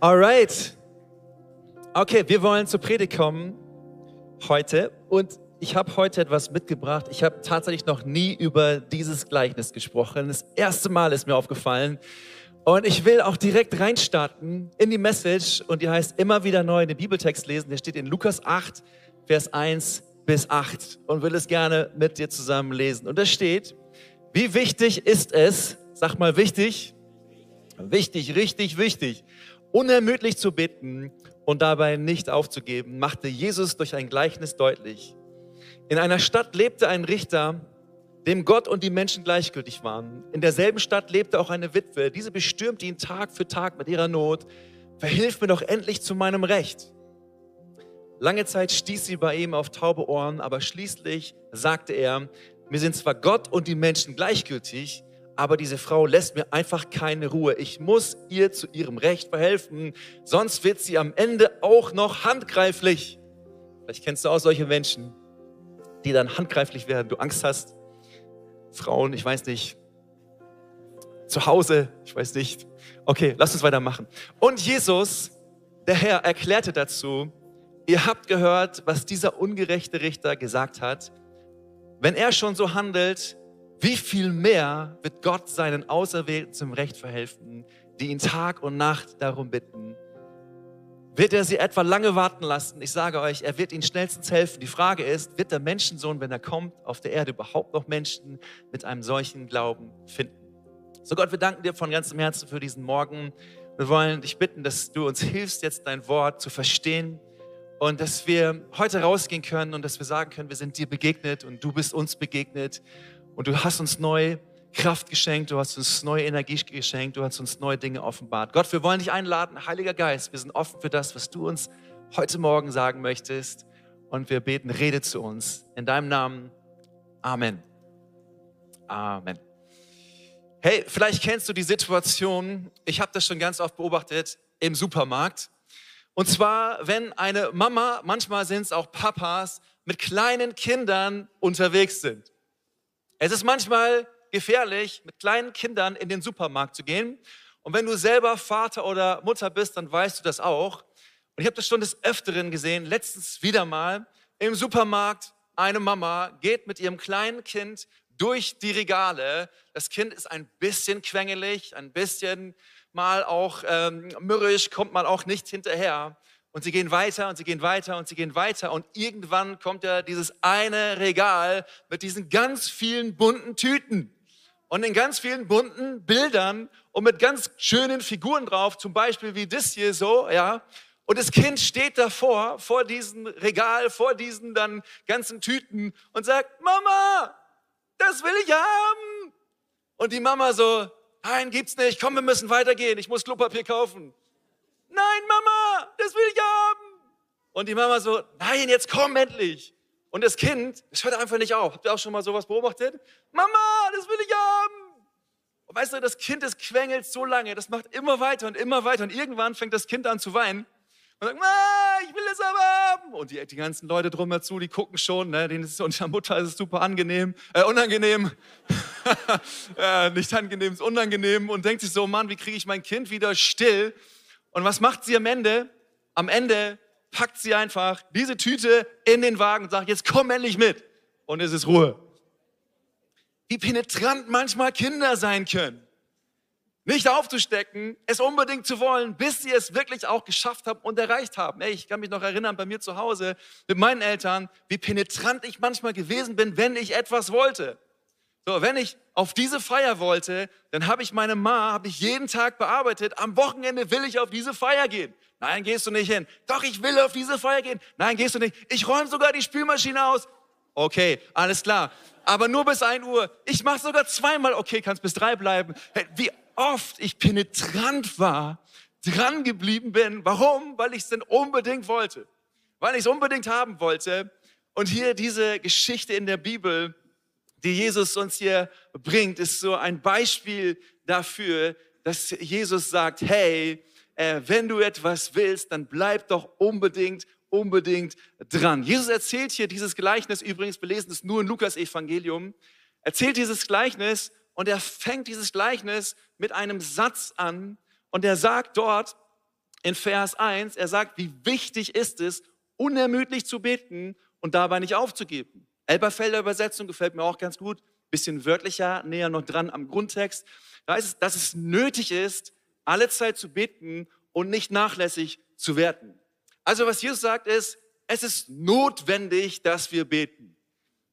Alright. Okay, wir wollen zur Predigt kommen heute und ich habe heute etwas mitgebracht. Ich habe tatsächlich noch nie über dieses Gleichnis gesprochen. Das erste Mal ist mir aufgefallen. Und ich will auch direkt reinstarten in die Message und die heißt immer wieder neu den Bibeltext lesen. Der steht in Lukas 8, Vers 1 bis 8 und will es gerne mit dir zusammen lesen. Und da steht, wie wichtig ist es, sag mal wichtig, wichtig, richtig wichtig, unermüdlich zu bitten und dabei nicht aufzugeben, machte Jesus durch ein Gleichnis deutlich. In einer Stadt lebte ein Richter, dem Gott und die Menschen gleichgültig waren. In derselben Stadt lebte auch eine Witwe. Diese bestürmte ihn Tag für Tag mit ihrer Not. Verhilf mir doch endlich zu meinem Recht. Lange Zeit stieß sie bei ihm auf taube Ohren, aber schließlich sagte er, mir sind zwar Gott und die Menschen gleichgültig, aber diese Frau lässt mir einfach keine Ruhe. Ich muss ihr zu ihrem Recht verhelfen, sonst wird sie am Ende auch noch handgreiflich. Vielleicht kennst du auch solche Menschen, die dann handgreiflich werden, du Angst hast. Frauen, ich weiß nicht, zu Hause, ich weiß nicht. Okay, lass uns weitermachen. Und Jesus, der Herr, erklärte dazu, ihr habt gehört, was dieser ungerechte Richter gesagt hat. Wenn er schon so handelt, wie viel mehr wird Gott seinen Auserwählten zum Recht verhelfen, die ihn Tag und Nacht darum bitten? Wird er sie etwa lange warten lassen? Ich sage euch, er wird ihnen schnellstens helfen. Die Frage ist, wird der Menschensohn, wenn er kommt, auf der Erde überhaupt noch Menschen mit einem solchen Glauben finden? So Gott, wir danken dir von ganzem Herzen für diesen Morgen. Wir wollen dich bitten, dass du uns hilfst, jetzt dein Wort zu verstehen und dass wir heute rausgehen können und dass wir sagen können, wir sind dir begegnet und du bist uns begegnet und du hast uns neue Kraft geschenkt, du hast uns neue Energie geschenkt, du hast uns neue Dinge offenbart. Gott, wir wollen dich einladen, Heiliger Geist, wir sind offen für das, was du uns heute Morgen sagen möchtest. Und wir beten, rede zu uns. In deinem Namen. Amen. Amen. Hey, vielleicht kennst du die Situation, ich habe das schon ganz oft beobachtet, im Supermarkt. Und zwar, wenn eine Mama, manchmal sind es auch Papas, mit kleinen Kindern unterwegs sind. Es ist manchmal gefährlich, mit kleinen Kindern in den Supermarkt zu gehen. Und wenn du selber Vater oder Mutter bist, dann weißt du das auch. Und ich habe das schon des Öfteren gesehen, letztens wieder mal im Supermarkt. Eine Mama geht mit ihrem kleinen Kind durch die Regale. Das Kind ist ein bisschen quengelig, ein bisschen mal auch ähm, mürrisch, kommt mal auch nicht hinterher. Und sie gehen weiter und sie gehen weiter und sie gehen weiter. Und irgendwann kommt ja dieses eine Regal mit diesen ganz vielen bunten Tüten und in ganz vielen bunten Bildern und mit ganz schönen Figuren drauf, zum Beispiel wie das hier so, ja. Und das Kind steht davor, vor diesem Regal, vor diesen dann ganzen Tüten und sagt, Mama, das will ich haben. Und die Mama so, nein, gibt's nicht, komm, wir müssen weitergehen, ich muss Klopapier kaufen nein, Mama, das will ich haben. Und die Mama so, nein, jetzt komm endlich. Und das Kind, das hört einfach nicht auf. Habt ihr auch schon mal sowas beobachtet? Mama, das will ich haben. Und weißt du, das Kind, das quengelt so lange, das macht immer weiter und immer weiter. Und irgendwann fängt das Kind an zu weinen und sagt, ah, ich will es aber haben. Und die, die ganzen Leute drum dazu, die gucken schon, ne, denen ist es unter Mutter ist es super angenehm, äh, unangenehm. äh, nicht angenehm, ist unangenehm und denkt sich so, Mann, wie kriege ich mein Kind wieder still? Und was macht sie am Ende? Am Ende packt sie einfach diese Tüte in den Wagen und sagt, jetzt komm endlich mit. Und es ist Ruhe. Wie penetrant manchmal Kinder sein können. Nicht aufzustecken, es unbedingt zu wollen, bis sie es wirklich auch geschafft haben und erreicht haben. Ey, ich kann mich noch erinnern, bei mir zu Hause mit meinen Eltern, wie penetrant ich manchmal gewesen bin, wenn ich etwas wollte. So, wenn ich auf diese Feier wollte, dann habe ich meine Ma, habe ich jeden Tag bearbeitet. Am Wochenende will ich auf diese Feier gehen. Nein, gehst du nicht hin. Doch, ich will auf diese Feier gehen. Nein, gehst du nicht. Ich räume sogar die Spülmaschine aus. Okay, alles klar. Aber nur bis 1 Uhr. Ich mache sogar zweimal. Okay, kannst bis drei bleiben. Wie oft ich penetrant war, dran geblieben bin. Warum? Weil ich es denn unbedingt wollte. Weil ich es unbedingt haben wollte. Und hier diese Geschichte in der Bibel, die Jesus uns hier bringt, ist so ein Beispiel dafür, dass Jesus sagt, hey, äh, wenn du etwas willst, dann bleib doch unbedingt, unbedingt dran. Jesus erzählt hier dieses Gleichnis, übrigens, wir lesen es nur in Lukas Evangelium, erzählt dieses Gleichnis und er fängt dieses Gleichnis mit einem Satz an und er sagt dort, in Vers 1, er sagt, wie wichtig ist es, unermüdlich zu beten und dabei nicht aufzugeben. Elberfelder Übersetzung gefällt mir auch ganz gut, bisschen wörtlicher, näher noch dran am Grundtext. Da heißt es, dass es nötig ist, alle Zeit zu beten und nicht nachlässig zu werden. Also was Jesus sagt ist, es ist notwendig, dass wir beten.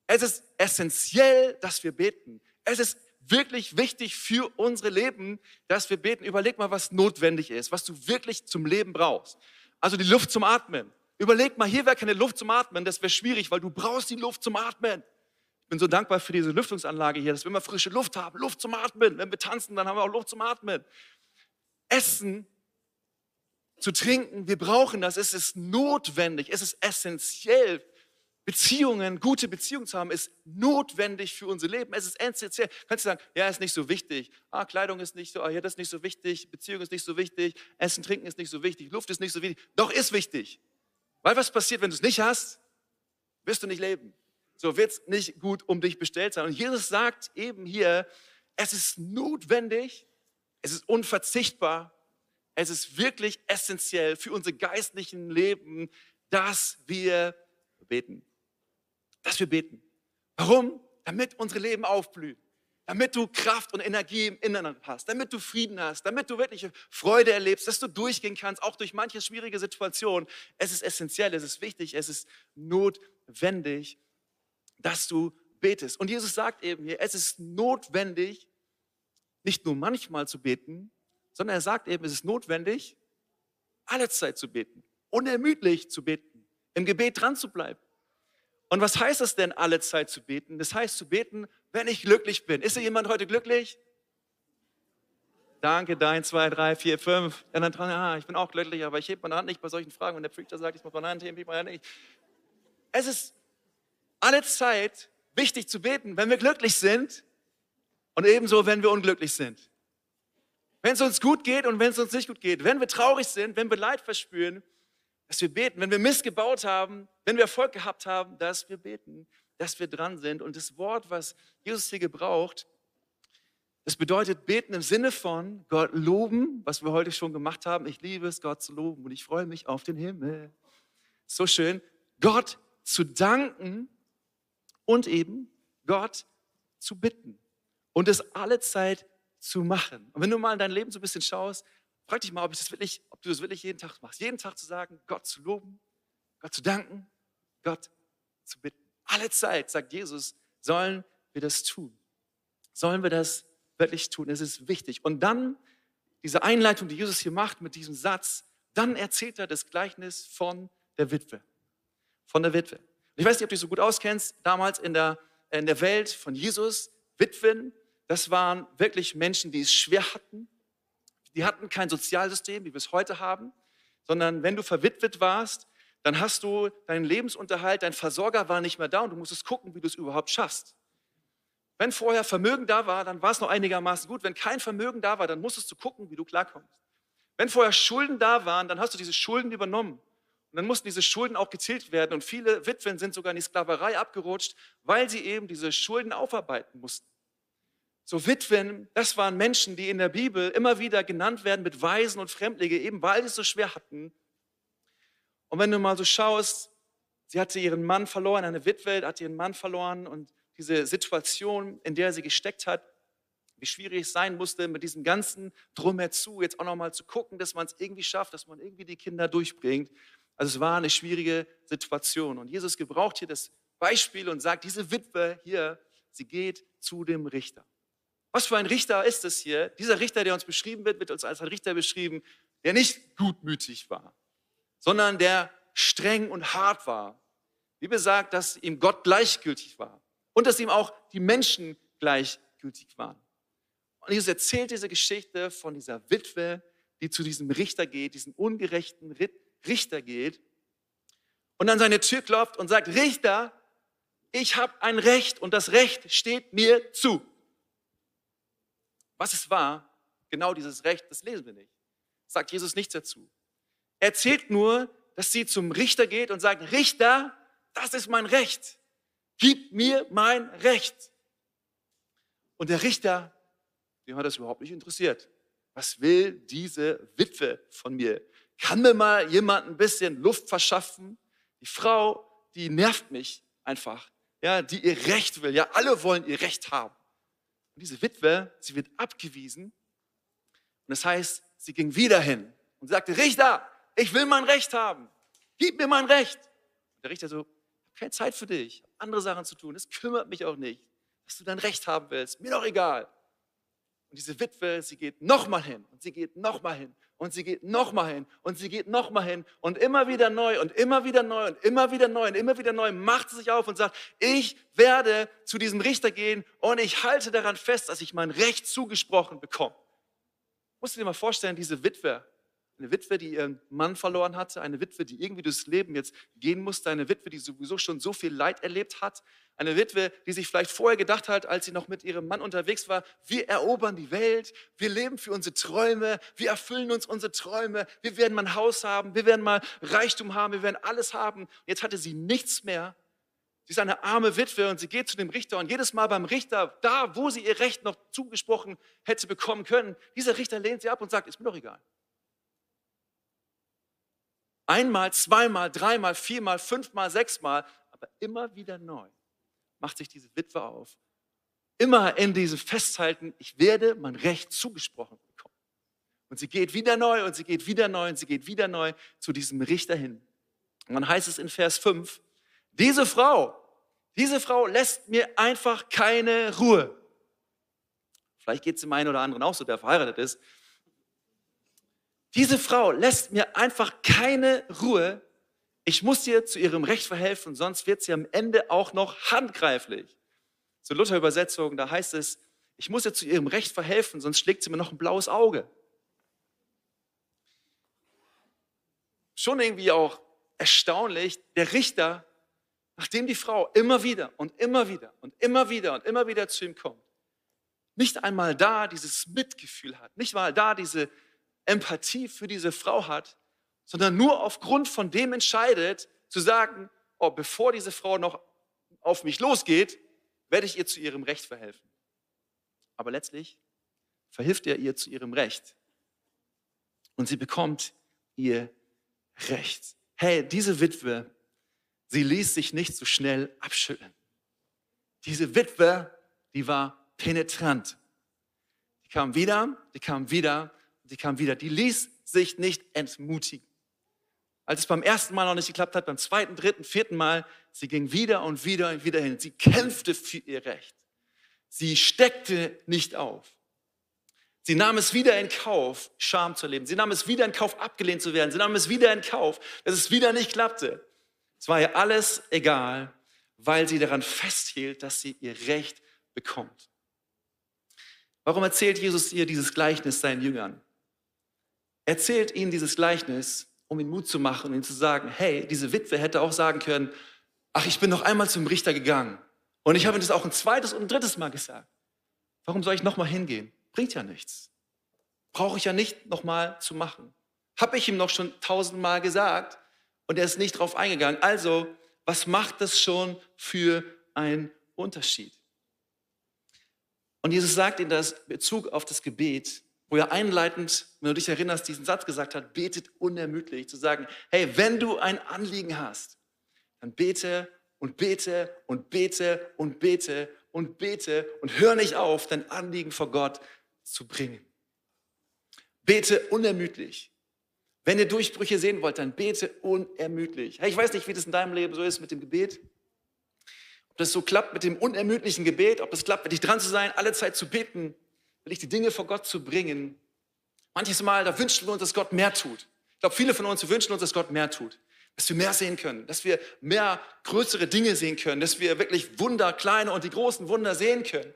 Es ist essentiell, dass wir beten. Es ist wirklich wichtig für unsere Leben, dass wir beten. Überleg mal, was notwendig ist, was du wirklich zum Leben brauchst. Also die Luft zum Atmen. Überleg mal, hier wäre keine Luft zum Atmen, das wäre schwierig, weil du brauchst die Luft zum Atmen. Ich bin so dankbar für diese Lüftungsanlage hier, dass wir immer frische Luft haben, Luft zum Atmen. Wenn wir tanzen, dann haben wir auch Luft zum Atmen. Essen, zu trinken, wir brauchen das, es ist notwendig, es ist essentiell Beziehungen, gute Beziehungen zu haben, ist notwendig für unser Leben. Es ist essentiell. Kannst du sagen, ja, ist nicht so wichtig. Ah, Kleidung ist nicht so, ah, ja, das ist nicht so wichtig. Beziehung ist nicht so wichtig. Essen, Trinken ist nicht so wichtig. Luft ist nicht so wichtig. Doch ist wichtig. Weil was passiert, wenn du es nicht hast? Wirst du nicht leben. So wird es nicht gut um dich bestellt sein. Und Jesus sagt eben hier, es ist notwendig, es ist unverzichtbar, es ist wirklich essentiell für unser geistlichen Leben, dass wir beten dass wir beten. Warum? Damit unsere Leben aufblühen. Damit du Kraft und Energie im Inneren hast, damit du Frieden hast, damit du wirklich Freude erlebst, dass du durchgehen kannst, auch durch manche schwierige Situationen. Es ist essentiell, es ist wichtig, es ist notwendig, dass du betest. Und Jesus sagt eben hier, es ist notwendig, nicht nur manchmal zu beten, sondern er sagt eben, es ist notwendig, alle Zeit zu beten, unermüdlich zu beten, im Gebet dran zu bleiben. Und was heißt es denn, alle Zeit zu beten? Das heißt zu beten, wenn ich glücklich bin. Ist hier jemand heute glücklich? Danke, dein, zwei, drei, vier, fünf. Ja, dann dran, ah, ich bin auch glücklich, aber ich hebe meine Hand nicht bei solchen Fragen. Wenn der Preacher sagt, ich muss meine Hand heben, ich meine Hand nicht. Es ist alle Zeit wichtig zu beten, wenn wir glücklich sind und ebenso, wenn wir unglücklich sind. Wenn es uns gut geht und wenn es uns nicht gut geht. Wenn wir traurig sind, wenn wir Leid verspüren, dass wir beten. Wenn wir missgebaut haben, wenn wir Erfolg gehabt haben, dass wir beten, dass wir dran sind. Und das Wort, was Jesus hier gebraucht, das bedeutet beten im Sinne von Gott loben, was wir heute schon gemacht haben. Ich liebe es, Gott zu loben und ich freue mich auf den Himmel. So schön. Gott zu danken und eben Gott zu bitten und es alle Zeit zu machen. Und wenn du mal in dein Leben so ein bisschen schaust, Frag dich mal, ob, das wirklich, ob du das wirklich jeden Tag machst. Jeden Tag zu sagen, Gott zu loben, Gott zu danken, Gott zu bitten. Alle Zeit, sagt Jesus, sollen wir das tun. Sollen wir das wirklich tun? Es ist wichtig. Und dann diese Einleitung, die Jesus hier macht mit diesem Satz, dann erzählt er das Gleichnis von der Witwe. Von der Witwe. Ich weiß nicht, ob du dich so gut auskennst, damals in der, in der Welt von Jesus, Witwen, das waren wirklich Menschen, die es schwer hatten, die hatten kein Sozialsystem, wie wir es heute haben, sondern wenn du verwitwet warst, dann hast du deinen Lebensunterhalt, dein Versorger war nicht mehr da und du musstest gucken, wie du es überhaupt schaffst. Wenn vorher Vermögen da war, dann war es noch einigermaßen gut. Wenn kein Vermögen da war, dann musstest du gucken, wie du klarkommst. Wenn vorher Schulden da waren, dann hast du diese Schulden übernommen. Und dann mussten diese Schulden auch gezählt werden. Und viele Witwen sind sogar in die Sklaverei abgerutscht, weil sie eben diese Schulden aufarbeiten mussten. So Witwen, das waren Menschen, die in der Bibel immer wieder genannt werden mit Waisen und Fremdlinge, eben weil sie es so schwer hatten. Und wenn du mal so schaust, sie hatte ihren Mann verloren, eine Witwe hat ihren Mann verloren und diese Situation, in der sie gesteckt hat, wie schwierig es sein musste, mit diesem ganzen Drumherzu jetzt auch nochmal zu gucken, dass man es irgendwie schafft, dass man irgendwie die Kinder durchbringt. Also es war eine schwierige Situation. Und Jesus gebraucht hier das Beispiel und sagt, diese Witwe hier, sie geht zu dem Richter. Was für ein Richter ist es hier? Dieser Richter, der uns beschrieben wird, wird uns als ein Richter beschrieben, der nicht gutmütig war, sondern der streng und hart war. Wie besagt, dass ihm Gott gleichgültig war und dass ihm auch die Menschen gleichgültig waren. Und Jesus erzählt diese Geschichte von dieser Witwe, die zu diesem Richter geht, diesem ungerechten Richter geht und an seine Tür klopft und sagt, Richter, ich habe ein Recht und das Recht steht mir zu. Was es war, genau dieses Recht, das lesen wir nicht. Sagt Jesus nichts dazu. Er erzählt nur, dass sie zum Richter geht und sagt, Richter, das ist mein Recht. Gib mir mein Recht. Und der Richter, dem hat das überhaupt nicht interessiert. Was will diese Witwe von mir? Kann mir mal jemand ein bisschen Luft verschaffen? Die Frau, die nervt mich einfach, ja, die ihr Recht will. Ja, alle wollen ihr Recht haben. Und diese Witwe, sie wird abgewiesen. Und das heißt, sie ging wieder hin und sagte, Richter, ich will mein Recht haben. Gib mir mein Recht. Und der Richter so, ich keine Zeit für dich, andere Sachen zu tun, das kümmert mich auch nicht, dass du dein Recht haben willst, mir doch egal. Und diese Witwe, sie geht nochmal hin und sie geht nochmal hin und sie geht nochmal hin und sie geht nochmal hin und immer wieder neu und immer wieder neu und immer wieder neu und immer wieder neu macht sie sich auf und sagt, ich werde zu diesem Richter gehen und ich halte daran fest, dass ich mein Recht zugesprochen bekomme. Musst du dir mal vorstellen, diese Witwe, eine Witwe, die ihren Mann verloren hatte, eine Witwe, die irgendwie durchs Leben jetzt gehen musste, eine Witwe, die sowieso schon so viel Leid erlebt hat, eine Witwe, die sich vielleicht vorher gedacht hat, als sie noch mit ihrem Mann unterwegs war, wir erobern die Welt, wir leben für unsere Träume, wir erfüllen uns unsere Träume, wir werden mal ein Haus haben, wir werden mal Reichtum haben, wir werden alles haben. Jetzt hatte sie nichts mehr. Sie ist eine arme Witwe und sie geht zu dem Richter und jedes Mal beim Richter, da wo sie ihr Recht noch zugesprochen hätte bekommen können, dieser Richter lehnt sie ab und sagt, ist mir doch egal. Einmal, zweimal, dreimal, viermal, fünfmal, sechsmal, aber immer wieder neu macht sich diese Witwe auf. Immer in diesem Festhalten, ich werde mein Recht zugesprochen bekommen. Und sie geht wieder neu und sie geht wieder neu und sie geht wieder neu zu diesem Richter hin. Und dann heißt es in Vers 5, diese Frau, diese Frau lässt mir einfach keine Ruhe. Vielleicht geht es dem einen oder anderen auch so, der verheiratet ist. Diese Frau lässt mir einfach keine Ruhe. Ich muss ihr zu ihrem Recht verhelfen, sonst wird sie am Ende auch noch handgreiflich. Zur Luther-Übersetzung, da heißt es, ich muss ihr zu ihrem Recht verhelfen, sonst schlägt sie mir noch ein blaues Auge. Schon irgendwie auch erstaunlich, der Richter, nachdem die Frau immer wieder und immer wieder und immer wieder und immer wieder zu ihm kommt, nicht einmal da dieses Mitgefühl hat, nicht mal da diese Empathie für diese Frau hat, sondern nur aufgrund von dem entscheidet, zu sagen, oh, bevor diese Frau noch auf mich losgeht, werde ich ihr zu ihrem Recht verhelfen. Aber letztlich verhilft er ihr zu ihrem Recht. Und sie bekommt ihr Recht. Hey, diese Witwe, sie ließ sich nicht so schnell abschütteln. Diese Witwe, die war penetrant. Die kam wieder, die kam wieder sie kam wieder. Die ließ sich nicht entmutigen. Als es beim ersten Mal noch nicht geklappt hat, beim zweiten, dritten, vierten Mal, sie ging wieder und wieder und wieder hin. Sie kämpfte für ihr Recht. Sie steckte nicht auf. Sie nahm es wieder in Kauf, Scham zu erleben. Sie nahm es wieder in Kauf, abgelehnt zu werden. Sie nahm es wieder in Kauf, dass es wieder nicht klappte. Es war ihr alles egal, weil sie daran festhielt, dass sie ihr Recht bekommt. Warum erzählt Jesus ihr dieses Gleichnis seinen Jüngern? Erzählt ihnen dieses Gleichnis, um ihnen Mut zu machen und ihnen zu sagen, hey, diese Witwe hätte auch sagen können, ach, ich bin noch einmal zum Richter gegangen und ich habe ihnen das auch ein zweites und ein drittes Mal gesagt. Warum soll ich nochmal hingehen? Bringt ja nichts. Brauche ich ja nicht nochmal zu machen. Habe ich ihm noch schon tausendmal gesagt und er ist nicht drauf eingegangen. Also, was macht das schon für einen Unterschied? Und Jesus sagt in das Bezug auf das Gebet, wo er einleitend, wenn du dich erinnerst, diesen Satz gesagt hat, betet unermüdlich, zu sagen, hey, wenn du ein Anliegen hast, dann bete und bete und bete und bete und bete und hör nicht auf, dein Anliegen vor Gott zu bringen. Bete unermüdlich. Wenn ihr Durchbrüche sehen wollt, dann bete unermüdlich. Hey, ich weiß nicht, wie das in deinem Leben so ist mit dem Gebet. Ob das so klappt mit dem unermüdlichen Gebet, ob das klappt, mit dich dran zu sein, alle Zeit zu beten, wirklich die Dinge vor Gott zu bringen. Manches Mal, da wünschen wir uns, dass Gott mehr tut. Ich glaube, viele von uns wünschen uns, dass Gott mehr tut. Dass wir mehr sehen können, dass wir mehr größere Dinge sehen können, dass wir wirklich Wunder, kleine und die großen Wunder sehen können.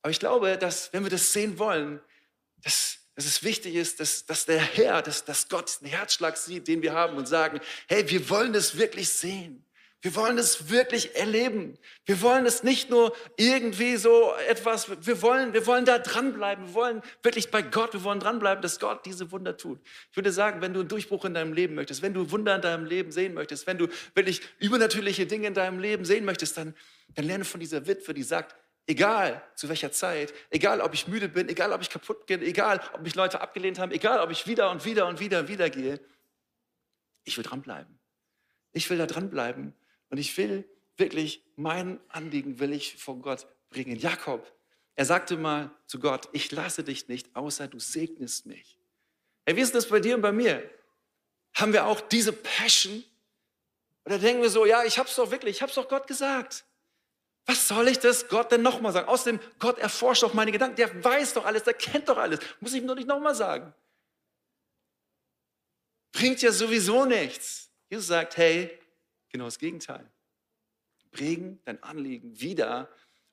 Aber ich glaube, dass wenn wir das sehen wollen, dass, dass es wichtig ist, dass, dass der Herr, dass, dass Gott den Herzschlag sieht, den wir haben und sagen, hey, wir wollen das wirklich sehen. Wir wollen es wirklich erleben. Wir wollen es nicht nur irgendwie so etwas, wir wollen, wir wollen da dranbleiben. Wir wollen wirklich bei Gott, wir wollen dranbleiben, dass Gott diese Wunder tut. Ich würde sagen, wenn du einen Durchbruch in deinem Leben möchtest, wenn du Wunder in deinem Leben sehen möchtest, wenn du wirklich übernatürliche Dinge in deinem Leben sehen möchtest, dann, dann lerne von dieser Witwe, die sagt, Egal zu welcher Zeit, egal ob ich müde bin, egal ob ich kaputt gehe, egal ob mich Leute abgelehnt haben, egal ob ich wieder und wieder und wieder und wieder gehe, ich will dranbleiben. Ich will da dranbleiben und ich will wirklich mein Anliegen will ich vor Gott bringen. Jakob, er sagte mal zu Gott, ich lasse dich nicht, außer du segnest mich. Hey, wie ist das bei dir und bei mir? Haben wir auch diese Passion? Oder denken wir so, ja, ich hab's doch wirklich, ich hab's doch Gott gesagt. Was soll ich das Gott denn nochmal sagen? Außerdem, Gott erforscht doch meine Gedanken. Der weiß doch alles, der kennt doch alles. Muss ich ihm nur nicht nochmal sagen. Bringt ja sowieso nichts. Jesus sagt, hey, genau das Gegenteil. Bring dein Anliegen wieder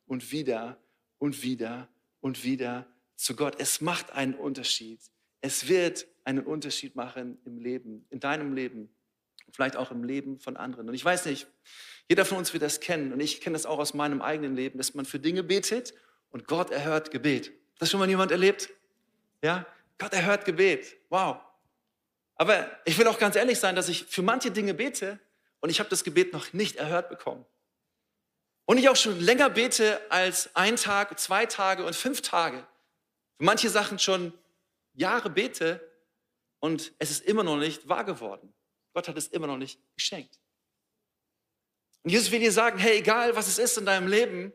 und wieder und wieder und wieder zu Gott. Es macht einen Unterschied. Es wird einen Unterschied machen im Leben, in deinem Leben, vielleicht auch im Leben von anderen. Und ich weiß nicht, jeder von uns wird das kennen und ich kenne das auch aus meinem eigenen Leben, dass man für Dinge betet und Gott erhört Gebet. Hat das schon mal jemand erlebt? Ja? Gott erhört Gebet. Wow. Aber ich will auch ganz ehrlich sein, dass ich für manche Dinge bete und ich habe das Gebet noch nicht erhört bekommen. Und ich auch schon länger bete als ein Tag, zwei Tage und fünf Tage. Für manche Sachen schon Jahre bete und es ist immer noch nicht wahr geworden. Gott hat es immer noch nicht geschenkt. Und Jesus will dir sagen, hey, egal was es ist in deinem Leben,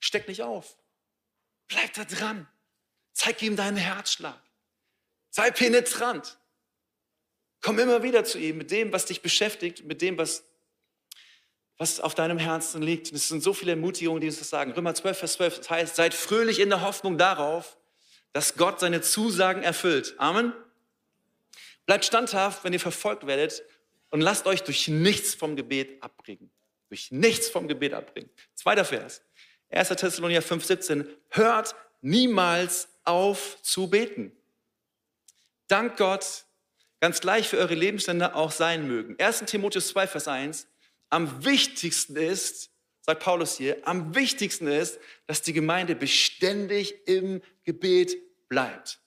steck nicht auf. Bleib da dran. Zeig ihm deinen Herzschlag. Sei penetrant. Komm immer wieder zu ihm mit dem, was dich beschäftigt, mit dem, was, was auf deinem Herzen liegt. Und es sind so viele Ermutigungen, die uns das sagen. Römer 12, Vers 12, das heißt, seid fröhlich in der Hoffnung darauf, dass Gott seine Zusagen erfüllt. Amen. Bleibt standhaft, wenn ihr verfolgt werdet und lasst euch durch nichts vom Gebet abbringen durch nichts vom Gebet abbringen. Zweiter Vers, 1. Thessalonicher 5, 17. Hört niemals auf zu beten. Dank Gott, ganz gleich für eure Lebensstände auch sein mögen. 1. Timotheus 2, Vers 1. Am wichtigsten ist, sagt Paulus hier, am wichtigsten ist, dass die Gemeinde beständig im Gebet bleibt.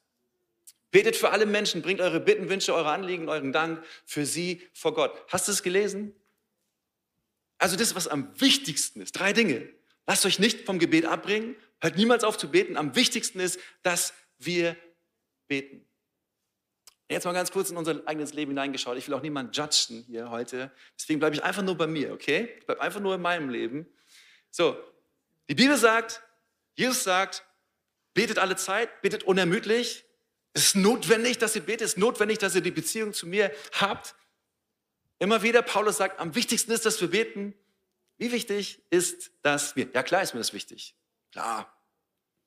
Betet für alle Menschen, bringt eure Bitten, Wünsche, eure Anliegen, euren Dank für sie vor Gott. Hast du es gelesen? Also das, was am wichtigsten ist, drei Dinge. Lasst euch nicht vom Gebet abbringen, hört niemals auf zu beten. Am wichtigsten ist, dass wir beten. Jetzt mal ganz kurz in unser eigenes Leben hineingeschaut. Ich will auch niemanden judgen hier heute. Deswegen bleibe ich einfach nur bei mir, okay? Ich bleibe einfach nur in meinem Leben. So, die Bibel sagt, Jesus sagt, betet alle Zeit, betet unermüdlich. Es ist notwendig, dass ihr betet. Es ist notwendig, dass ihr die Beziehung zu mir habt. Immer wieder, Paulus sagt, am wichtigsten ist, dass wir beten. Wie wichtig ist, dass wir, ja klar ist mir das wichtig. Klar,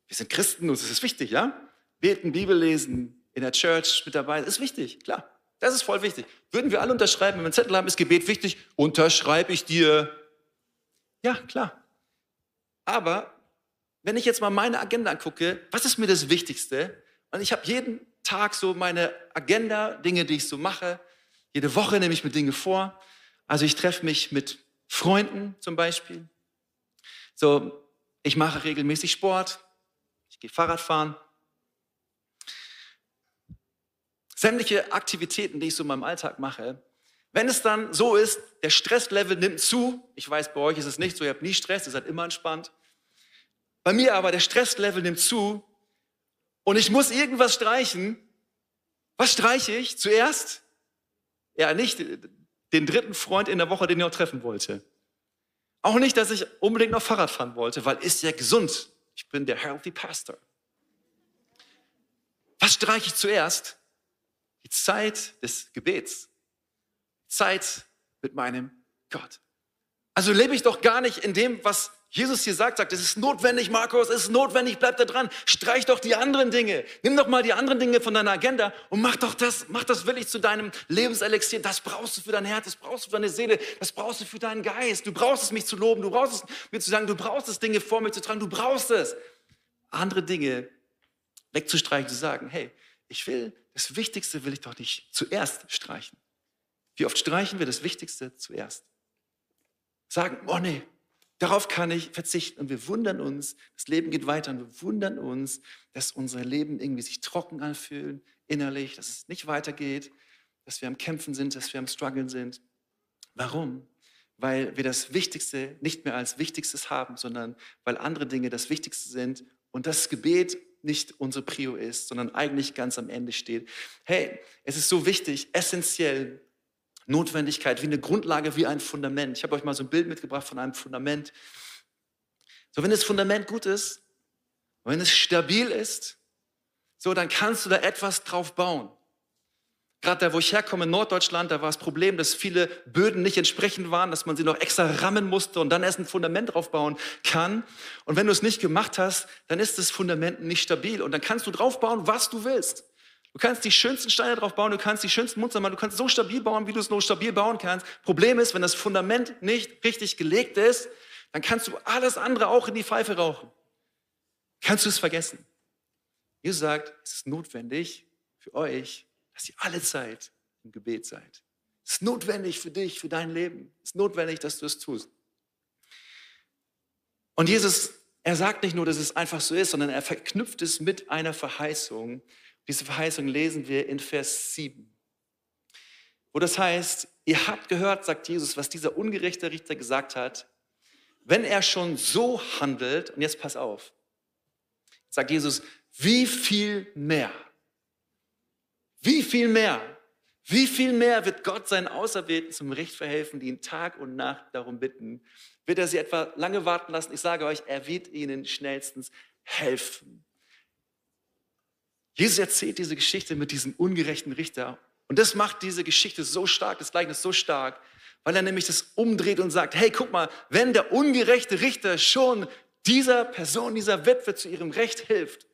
wir sind Christen und es ist wichtig, ja? Beten, Bibel lesen, in der Church mit dabei, ist wichtig, klar. Das ist voll wichtig. Würden wir alle unterschreiben, wenn wir einen Zettel haben, ist Gebet wichtig, unterschreibe ich dir. Ja, klar. Aber wenn ich jetzt mal meine Agenda angucke, was ist mir das Wichtigste? Und ich habe jeden Tag so meine Agenda, Dinge, die ich so mache. Jede Woche nehme ich mir Dinge vor. Also ich treffe mich mit Freunden zum Beispiel. So, ich mache regelmäßig Sport. Ich gehe Fahrrad fahren. Sämtliche Aktivitäten, die ich so in meinem Alltag mache. Wenn es dann so ist, der Stresslevel nimmt zu. Ich weiß, bei euch ist es nicht so, ihr habt nie Stress, ihr seid immer entspannt. Bei mir aber, der Stresslevel nimmt zu und ich muss irgendwas streichen. Was streiche ich zuerst? Ja, nicht den dritten Freund in der Woche, den ich auch treffen wollte. Auch nicht, dass ich unbedingt noch Fahrrad fahren wollte, weil ist ja gesund. Ich bin der Healthy Pastor. Was streiche ich zuerst? Zeit des Gebets. Zeit mit meinem Gott. Also lebe ich doch gar nicht in dem, was Jesus hier sagt, sagt, es ist notwendig, Markus, es ist notwendig, bleib da dran. Streich doch die anderen Dinge. Nimm doch mal die anderen Dinge von deiner Agenda und mach doch das, mach das wirklich zu deinem Lebenselixier. Das brauchst du für dein Herz, das brauchst du für deine Seele, das brauchst du für deinen Geist. Du brauchst es, mich zu loben, du brauchst es, mir zu sagen, du brauchst es, Dinge vor mir zu tragen, du brauchst es. Andere Dinge wegzustreichen, zu sagen, hey, ich will, das Wichtigste will ich doch nicht zuerst streichen. Wie oft streichen wir das Wichtigste zuerst? Sagen, oh nee, Darauf kann ich verzichten und wir wundern uns, das Leben geht weiter und wir wundern uns, dass unser Leben irgendwie sich trocken anfühlt, innerlich, dass es nicht weitergeht, dass wir am Kämpfen sind, dass wir am Struggeln sind. Warum? weil wir das Wichtigste nicht mehr als Wichtigstes haben, sondern weil andere Dinge das Wichtigste sind und das Gebet nicht unsere Prio ist, sondern eigentlich ganz am Ende steht. Hey, es ist so wichtig, essentiell, Notwendigkeit, wie eine Grundlage, wie ein Fundament. Ich habe euch mal so ein Bild mitgebracht von einem Fundament. So, wenn das Fundament gut ist, wenn es stabil ist, so, dann kannst du da etwas drauf bauen. Gerade da, wo ich herkomme, in Norddeutschland, da war das Problem, dass viele Böden nicht entsprechend waren, dass man sie noch extra rammen musste und dann erst ein Fundament drauf bauen kann. Und wenn du es nicht gemacht hast, dann ist das Fundament nicht stabil und dann kannst du drauf bauen, was du willst. Du kannst die schönsten Steine drauf bauen, du kannst die schönsten Münzen machen, du kannst so stabil bauen, wie du es nur stabil bauen kannst. Problem ist, wenn das Fundament nicht richtig gelegt ist, dann kannst du alles andere auch in die Pfeife rauchen. Kannst du es vergessen. Jesus sagt, es ist notwendig für euch, dass ihr alle Zeit im Gebet seid. Es ist notwendig für dich, für dein Leben. Es ist notwendig, dass du es tust. Und Jesus, er sagt nicht nur, dass es einfach so ist, sondern er verknüpft es mit einer Verheißung. Diese Verheißung lesen wir in Vers 7. Wo das heißt, ihr habt gehört, sagt Jesus, was dieser ungerechte Richter gesagt hat. Wenn er schon so handelt, und jetzt pass auf, sagt Jesus, wie viel mehr wie viel mehr, wie viel mehr wird Gott seinen Auserwählten zum Recht verhelfen, die ihn Tag und Nacht darum bitten? Wird er sie etwa lange warten lassen? Ich sage euch, er wird ihnen schnellstens helfen. Jesus erzählt diese Geschichte mit diesem ungerechten Richter. Und das macht diese Geschichte so stark, das Gleichnis so stark, weil er nämlich das umdreht und sagt, hey, guck mal, wenn der ungerechte Richter schon dieser Person, dieser Witwe zu ihrem Recht hilft,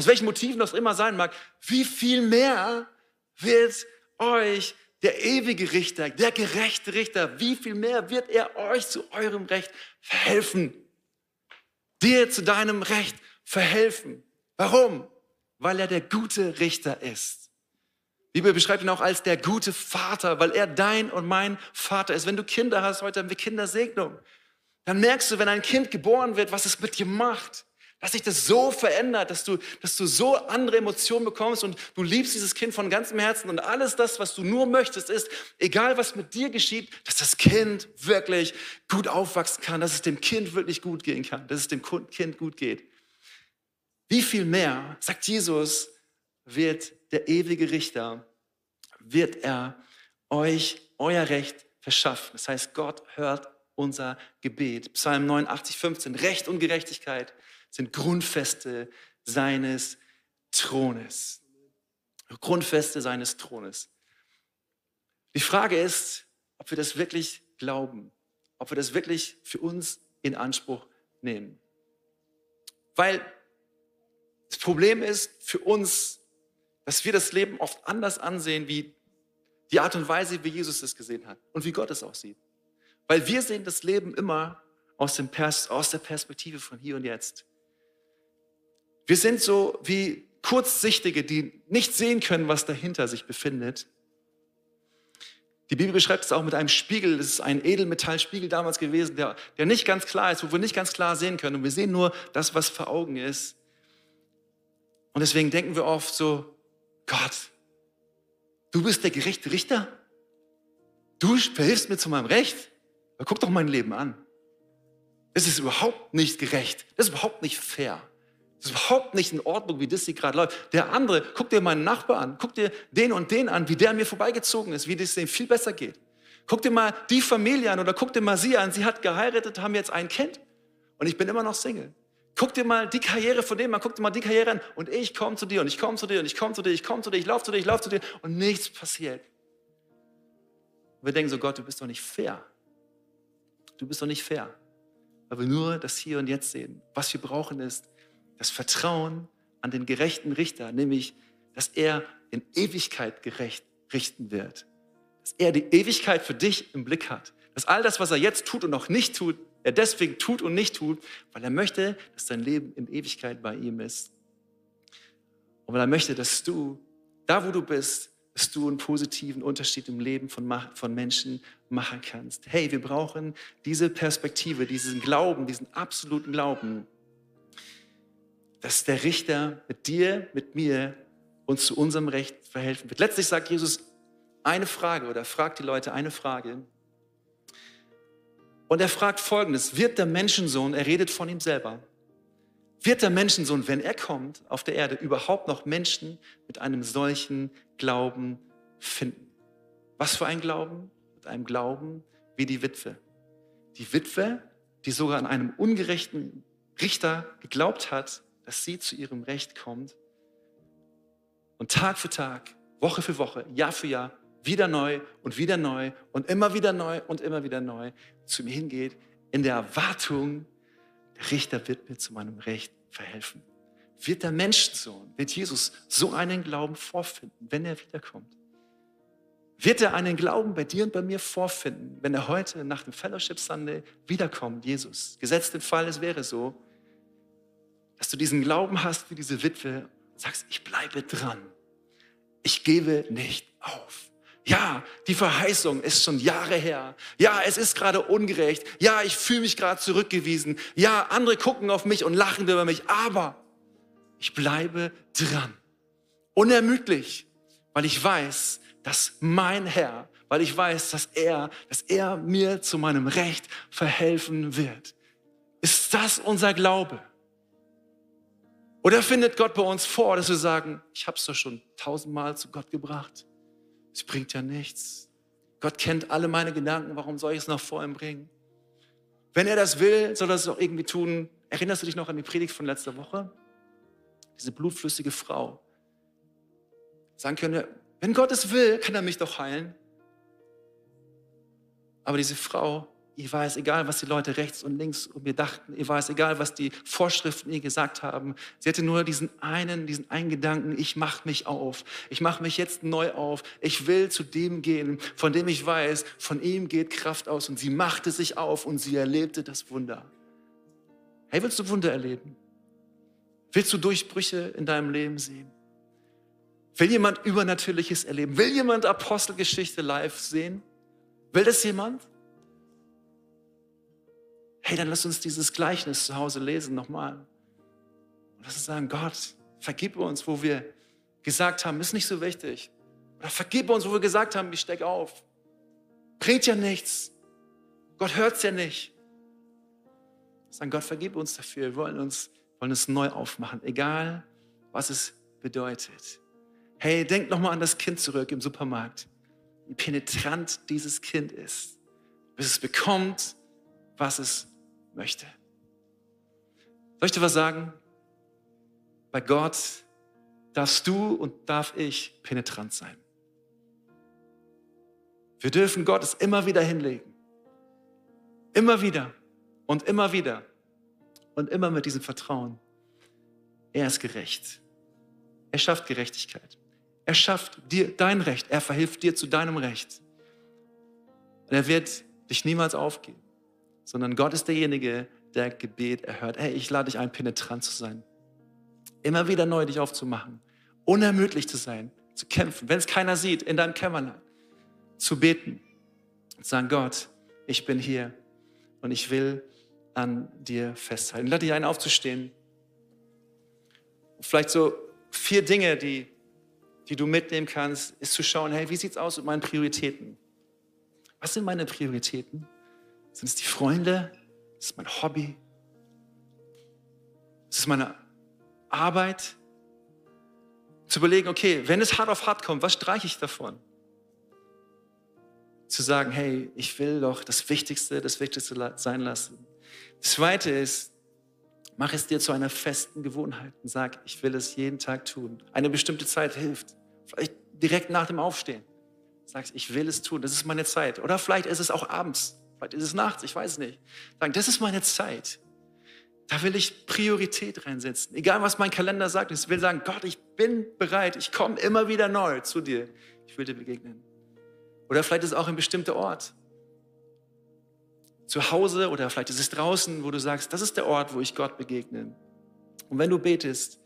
aus welchen Motiven das immer sein mag, wie viel mehr wird euch der ewige Richter, der gerechte Richter, wie viel mehr wird er euch zu eurem Recht verhelfen? Dir zu deinem Recht verhelfen. Warum? Weil er der gute Richter ist. Die Bibel beschreibt ihn auch als der gute Vater, weil er dein und mein Vater ist. Wenn du Kinder hast, heute haben wir Kindersegnung, dann merkst du, wenn ein Kind geboren wird, was es mit dir macht dass sich das so verändert, dass du, dass du so andere Emotionen bekommst und du liebst dieses Kind von ganzem Herzen und alles das, was du nur möchtest, ist, egal was mit dir geschieht, dass das Kind wirklich gut aufwachsen kann, dass es dem Kind wirklich gut gehen kann, dass es dem Kind gut geht. Wie viel mehr, sagt Jesus, wird der ewige Richter, wird er euch euer Recht verschaffen. Das heißt, Gott hört unser Gebet. Psalm 89, 15, Recht und Gerechtigkeit sind Grundfeste seines Thrones. Grundfeste seines Thrones. Die Frage ist, ob wir das wirklich glauben, ob wir das wirklich für uns in Anspruch nehmen. Weil das Problem ist für uns, dass wir das Leben oft anders ansehen, wie die Art und Weise, wie Jesus es gesehen hat und wie Gott es auch sieht. Weil wir sehen das Leben immer aus, Pers aus der Perspektive von hier und jetzt. Wir sind so wie Kurzsichtige, die nicht sehen können, was dahinter sich befindet. Die Bibel beschreibt es auch mit einem Spiegel. Das ist ein Edelmetallspiegel damals gewesen, der, der nicht ganz klar ist, wo wir nicht ganz klar sehen können. Und wir sehen nur das, was vor Augen ist. Und deswegen denken wir oft so, Gott, du bist der gerechte Richter? Du verhilfst mir zu meinem Recht? Aber guck doch mein Leben an. Das ist überhaupt nicht gerecht. Das ist überhaupt nicht fair. Das ist überhaupt nicht in Ordnung, wie das hier gerade läuft. Der andere, guck dir meinen Nachbar an, guck dir den und den an, wie der an mir vorbeigezogen ist, wie es dem viel besser geht. Guck dir mal die Familie an oder guck dir mal sie an. Sie hat geheiratet, haben jetzt ein Kind und ich bin immer noch Single. Guck dir mal die Karriere von dem an, guck dir mal die Karriere an und ich komme zu dir und ich komme zu dir und ich komme zu dir, ich komme zu dir, ich laufe zu dir, ich laufe zu dir und nichts passiert. Wir denken so, Gott, du bist doch nicht fair. Du bist doch nicht fair. Weil wir nur das Hier und Jetzt sehen. Was wir brauchen ist das Vertrauen an den gerechten Richter, nämlich, dass er in Ewigkeit gerecht richten wird. Dass er die Ewigkeit für dich im Blick hat. Dass all das, was er jetzt tut und noch nicht tut, er deswegen tut und nicht tut, weil er möchte, dass dein Leben in Ewigkeit bei ihm ist. Und weil er möchte, dass du, da wo du bist, dass du einen positiven Unterschied im Leben von, von Menschen machen kannst. Hey, wir brauchen diese Perspektive, diesen Glauben, diesen absoluten Glauben, dass der Richter mit dir, mit mir uns zu unserem Recht verhelfen wird. Letztlich sagt Jesus eine Frage oder fragt die Leute eine Frage. Und er fragt folgendes, wird der Menschensohn, er redet von ihm selber, wird der Menschensohn, wenn er kommt auf der Erde, überhaupt noch Menschen mit einem solchen Glauben finden? Was für ein Glauben? Mit einem Glauben wie die Witwe. Die Witwe, die sogar an einem ungerechten Richter geglaubt hat, dass sie zu ihrem Recht kommt und Tag für Tag, Woche für Woche, Jahr für Jahr wieder neu und wieder neu und immer wieder neu und immer wieder neu zu mir hingeht, in der Erwartung, der Richter wird mir zu meinem Recht verhelfen. Wird der Menschensohn, wird Jesus so einen Glauben vorfinden, wenn er wiederkommt? Wird er einen Glauben bei dir und bei mir vorfinden, wenn er heute nach dem Fellowship Sunday wiederkommt, Jesus? Gesetzt im Fall, es wäre so, dass du diesen Glauben hast wie diese Witwe sagst, ich bleibe dran. Ich gebe nicht auf. Ja, die Verheißung ist schon Jahre her. Ja, es ist gerade ungerecht. Ja, ich fühle mich gerade zurückgewiesen. Ja, andere gucken auf mich und lachen über mich. Aber ich bleibe dran. Unermüdlich, weil ich weiß, dass mein Herr, weil ich weiß, dass er, dass er mir zu meinem Recht verhelfen wird. Ist das unser Glaube? Oder findet Gott bei uns vor, dass wir sagen, ich habe es doch schon tausendmal zu Gott gebracht. Es bringt ja nichts. Gott kennt alle meine Gedanken, warum soll ich es noch vor ihm bringen? Wenn er das will, soll er es auch irgendwie tun. Erinnerst du dich noch an die Predigt von letzter Woche? Diese blutflüssige Frau. Sagen können, wenn Gott es will, kann er mich doch heilen. Aber diese Frau Ihr war es egal, was die Leute rechts und links um mir dachten. Ihr war es egal, was die Vorschriften ihr gesagt haben. Sie hatte nur diesen einen, diesen einen Gedanken, ich mache mich auf. Ich mache mich jetzt neu auf. Ich will zu dem gehen, von dem ich weiß, von ihm geht Kraft aus. Und sie machte sich auf und sie erlebte das Wunder. Hey, willst du Wunder erleben? Willst du Durchbrüche in deinem Leben sehen? Will jemand Übernatürliches erleben? Will jemand Apostelgeschichte live sehen? Will das jemand? Hey, dann lass uns dieses Gleichnis zu Hause lesen nochmal. Und lass uns sagen, Gott, vergib uns, wo wir gesagt haben, ist nicht so wichtig. Oder vergib uns, wo wir gesagt haben, ich steck auf. Bringt ja nichts. Gott hört es ja nicht. Sagen, Gott, vergib uns dafür. Wir wollen uns, wollen es neu aufmachen, egal was es bedeutet. Hey, denk nochmal an das Kind zurück im Supermarkt. Wie penetrant dieses Kind ist, bis es bekommt, was es möchte. Soll ich dir was sagen? Bei Gott darfst du und darf ich penetrant sein. Wir dürfen Gott es immer wieder hinlegen. Immer wieder und immer wieder und immer mit diesem Vertrauen. Er ist gerecht. Er schafft Gerechtigkeit. Er schafft dir dein Recht. Er verhilft dir zu deinem Recht. Und er wird dich niemals aufgeben sondern Gott ist derjenige, der Gebet erhört. Hey, ich lade dich ein, penetrant zu sein. Immer wieder neu dich aufzumachen. Unermüdlich zu sein, zu kämpfen, wenn es keiner sieht, in deinem Kämmerlein. Zu beten und sagen, Gott, ich bin hier und ich will an dir festhalten. Lade dich ein, aufzustehen. Vielleicht so vier Dinge, die, die du mitnehmen kannst, ist zu schauen, hey, wie sieht es aus mit meinen Prioritäten? Was sind meine Prioritäten? Sind es die Freunde? Ist es mein Hobby? Ist es meine Arbeit? Zu überlegen, okay, wenn es hart auf hart kommt, was streiche ich davon? Zu sagen, hey, ich will doch das Wichtigste, das Wichtigste sein lassen. Das Zweite ist, mach es dir zu einer festen Gewohnheit und sag, ich will es jeden Tag tun. Eine bestimmte Zeit hilft. Vielleicht direkt nach dem Aufstehen. Sagst, ich will es tun, das ist meine Zeit. Oder vielleicht ist es auch abends. Vielleicht ist es nachts, ich weiß nicht. Sagen, das ist meine Zeit. Da will ich Priorität reinsetzen. Egal, was mein Kalender sagt. Ich will sagen, Gott, ich bin bereit. Ich komme immer wieder neu zu dir. Ich will dir begegnen. Oder vielleicht ist es auch ein bestimmter Ort. Zu Hause oder vielleicht ist es draußen, wo du sagst, das ist der Ort, wo ich Gott begegne. Und wenn du betest,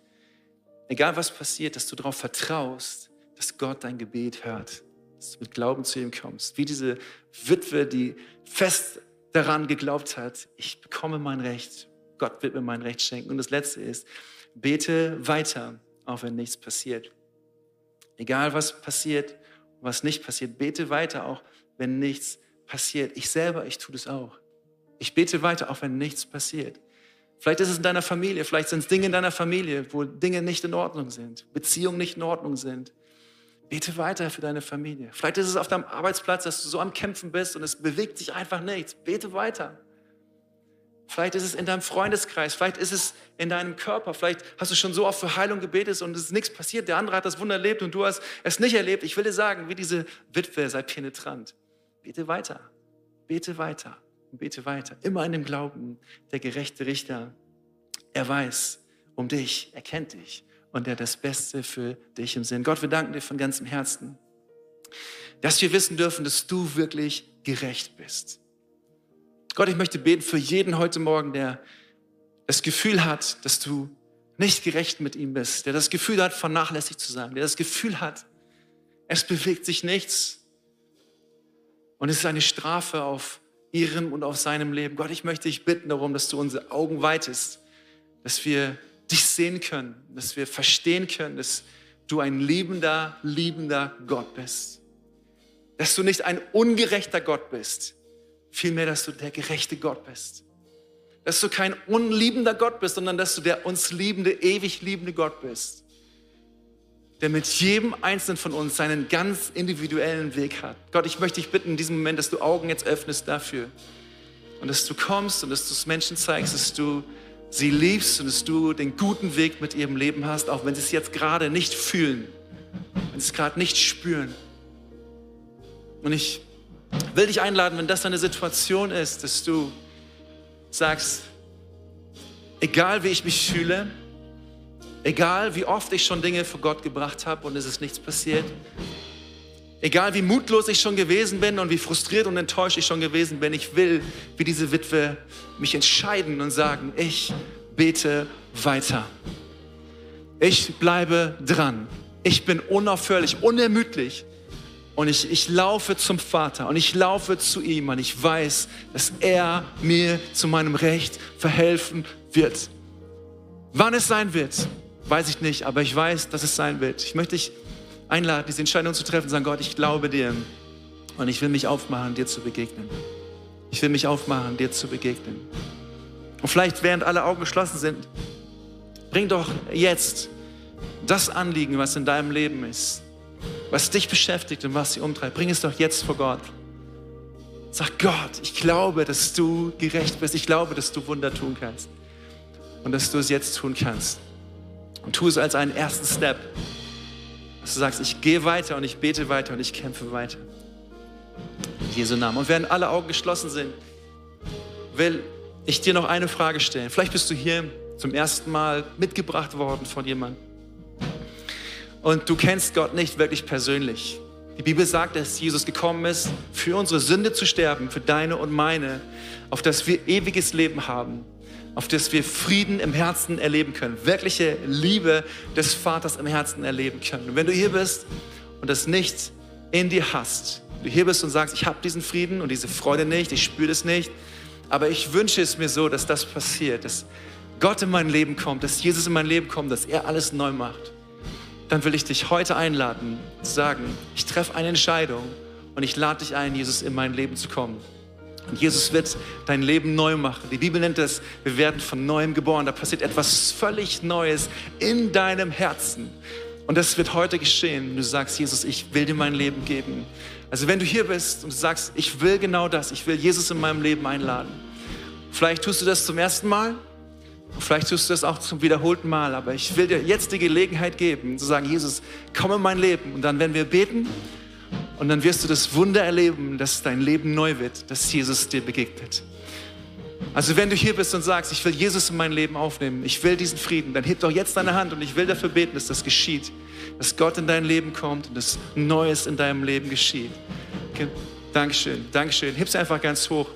egal was passiert, dass du darauf vertraust, dass Gott dein Gebet hört dass du mit Glauben zu ihm kommst. Wie diese Witwe, die fest daran geglaubt hat, ich bekomme mein Recht. Gott wird mir mein Recht schenken. Und das Letzte ist, bete weiter, auch wenn nichts passiert. Egal was passiert, was nicht passiert, bete weiter, auch wenn nichts passiert. Ich selber, ich tue das auch. Ich bete weiter, auch wenn nichts passiert. Vielleicht ist es in deiner Familie, vielleicht sind es Dinge in deiner Familie, wo Dinge nicht in Ordnung sind, Beziehungen nicht in Ordnung sind. Bete weiter für deine Familie. Vielleicht ist es auf deinem Arbeitsplatz, dass du so am Kämpfen bist und es bewegt sich einfach nichts. Bete weiter. Vielleicht ist es in deinem Freundeskreis, vielleicht ist es in deinem Körper, vielleicht hast du schon so oft für Heilung gebetet und es ist nichts passiert. Der andere hat das Wunder erlebt und du hast es nicht erlebt. Ich will dir sagen, wie diese Witwe, sei penetrant. Bete weiter, bete weiter und bete weiter. Immer in dem Glauben, der gerechte Richter, er weiß um dich, er kennt dich und er hat das Beste für dich im Sinn. Gott, wir danken dir von ganzem Herzen, dass wir wissen dürfen, dass du wirklich gerecht bist Gott, ich möchte beten für jeden heute Morgen, der das Gefühl hat, dass du nicht gerecht mit ihm bist, der das Gefühl hat, vernachlässigt zu sein, der das Gefühl hat, es bewegt sich nichts und es ist eine Strafe auf ihrem und auf seinem Leben. Gott, ich möchte dich bitten darum, dass du unsere Augen weitest, dass wir dich sehen können, dass wir verstehen können, dass du ein liebender, liebender Gott bist. Dass du nicht ein ungerechter Gott bist, Vielmehr, dass du der gerechte Gott bist. Dass du kein unliebender Gott bist, sondern dass du der uns liebende, ewig liebende Gott bist. Der mit jedem Einzelnen von uns seinen ganz individuellen Weg hat. Gott, ich möchte dich bitten in diesem Moment, dass du Augen jetzt öffnest dafür. Und dass du kommst und dass du es Menschen zeigst, dass du sie liebst und dass du den guten Weg mit ihrem Leben hast, auch wenn sie es jetzt gerade nicht fühlen, wenn sie es gerade nicht spüren. Und ich will dich einladen, wenn das eine Situation ist, dass du sagst, egal wie ich mich fühle, egal wie oft ich schon Dinge vor Gott gebracht habe und es ist nichts passiert, egal wie mutlos ich schon gewesen bin und wie frustriert und enttäuscht ich schon gewesen bin, ich will wie diese Witwe mich entscheiden und sagen, ich bete weiter. Ich bleibe dran. Ich bin unaufhörlich, unermüdlich und ich, ich laufe zum Vater und ich laufe zu ihm und ich weiß, dass er mir zu meinem Recht verhelfen wird. Wann es sein wird, weiß ich nicht, aber ich weiß, dass es sein wird. Ich möchte dich einladen, diese Entscheidung zu treffen sagen, Gott, ich glaube dir und ich will mich aufmachen, dir zu begegnen. Ich will mich aufmachen, dir zu begegnen. Und vielleicht während alle Augen geschlossen sind, bring doch jetzt das Anliegen, was in deinem Leben ist, was dich beschäftigt und was sie umtreibt, bring es doch jetzt vor Gott. Sag Gott, ich glaube, dass du gerecht bist. Ich glaube, dass du Wunder tun kannst. Und dass du es jetzt tun kannst. Und tu es als einen ersten Step. Dass du sagst, ich gehe weiter und ich bete weiter und ich kämpfe weiter. In Jesu Namen. Und während alle Augen geschlossen sind, will ich dir noch eine Frage stellen. Vielleicht bist du hier zum ersten Mal mitgebracht worden von jemandem und du kennst Gott nicht wirklich persönlich. Die Bibel sagt, dass Jesus gekommen ist, für unsere Sünde zu sterben, für deine und meine, auf dass wir ewiges Leben haben, auf das wir Frieden im Herzen erleben können, wirkliche Liebe des Vaters im Herzen erleben können. Und wenn du hier bist und das nicht in dir hast, du hier bist und sagst, ich habe diesen Frieden und diese Freude nicht, ich spüre das nicht, aber ich wünsche es mir so, dass das passiert, dass Gott in mein Leben kommt, dass Jesus in mein Leben kommt, dass er alles neu macht dann will ich dich heute einladen, zu sagen, ich treffe eine Entscheidung und ich lade dich ein, Jesus in mein Leben zu kommen. Und Jesus wird dein Leben neu machen. Die Bibel nennt es, wir werden von neuem geboren. Da passiert etwas völlig Neues in deinem Herzen. Und das wird heute geschehen. Du sagst, Jesus, ich will dir mein Leben geben. Also wenn du hier bist und du sagst, ich will genau das, ich will Jesus in meinem Leben einladen. Vielleicht tust du das zum ersten Mal Vielleicht tust du das auch zum wiederholten Mal, aber ich will dir jetzt die Gelegenheit geben, zu sagen, Jesus, komm in mein Leben. Und dann werden wir beten und dann wirst du das Wunder erleben, dass dein Leben neu wird, dass Jesus dir begegnet. Also wenn du hier bist und sagst, ich will Jesus in mein Leben aufnehmen, ich will diesen Frieden, dann heb doch jetzt deine Hand und ich will dafür beten, dass das geschieht, dass Gott in dein Leben kommt und dass Neues in deinem Leben geschieht. Okay. Dankeschön, Dankeschön. Heb es einfach ganz hoch.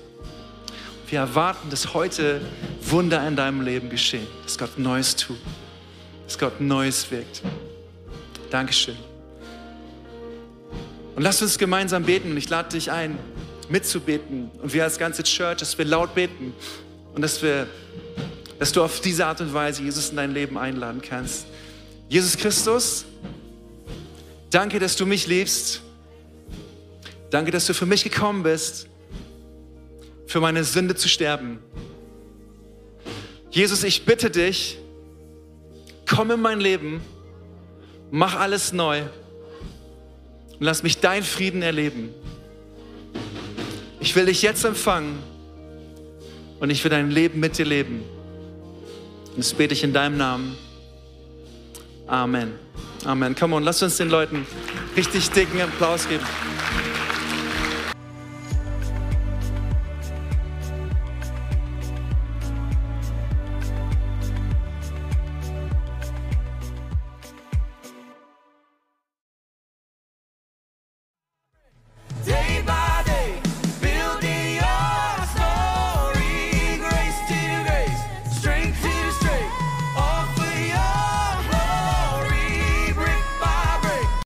Wir erwarten, dass heute Wunder in deinem Leben geschehen, dass Gott Neues tut, dass Gott Neues wirkt. Dankeschön. Und lass uns gemeinsam beten. Und ich lade dich ein, mitzubeten. Und wir als ganze Church, dass wir laut beten und dass, wir, dass du auf diese Art und Weise Jesus in dein Leben einladen kannst. Jesus Christus, danke, dass du mich liebst. Danke, dass du für mich gekommen bist für meine Sünde zu sterben. Jesus, ich bitte dich, komm in mein Leben, mach alles neu und lass mich dein Frieden erleben. Ich will dich jetzt empfangen und ich will dein Leben mit dir leben. Und das bete ich in deinem Namen. Amen. Amen. Come on, lass uns den Leuten richtig dicken Applaus geben.